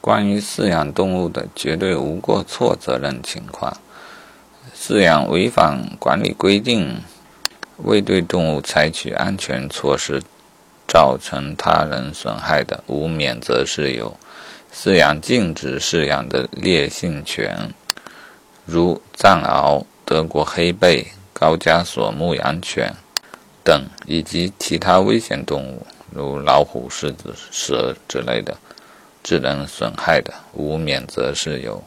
关于饲养动物的绝对无过错责任情况，饲养违反管理规定，未对动物采取安全措施，造成他人损害的，无免责事由。饲养禁止饲养的烈性犬，如藏獒、德国黑背、高加索牧羊犬等，以及其他危险动物，如老虎、狮子、蛇之类的，智能损害的，无免责事由。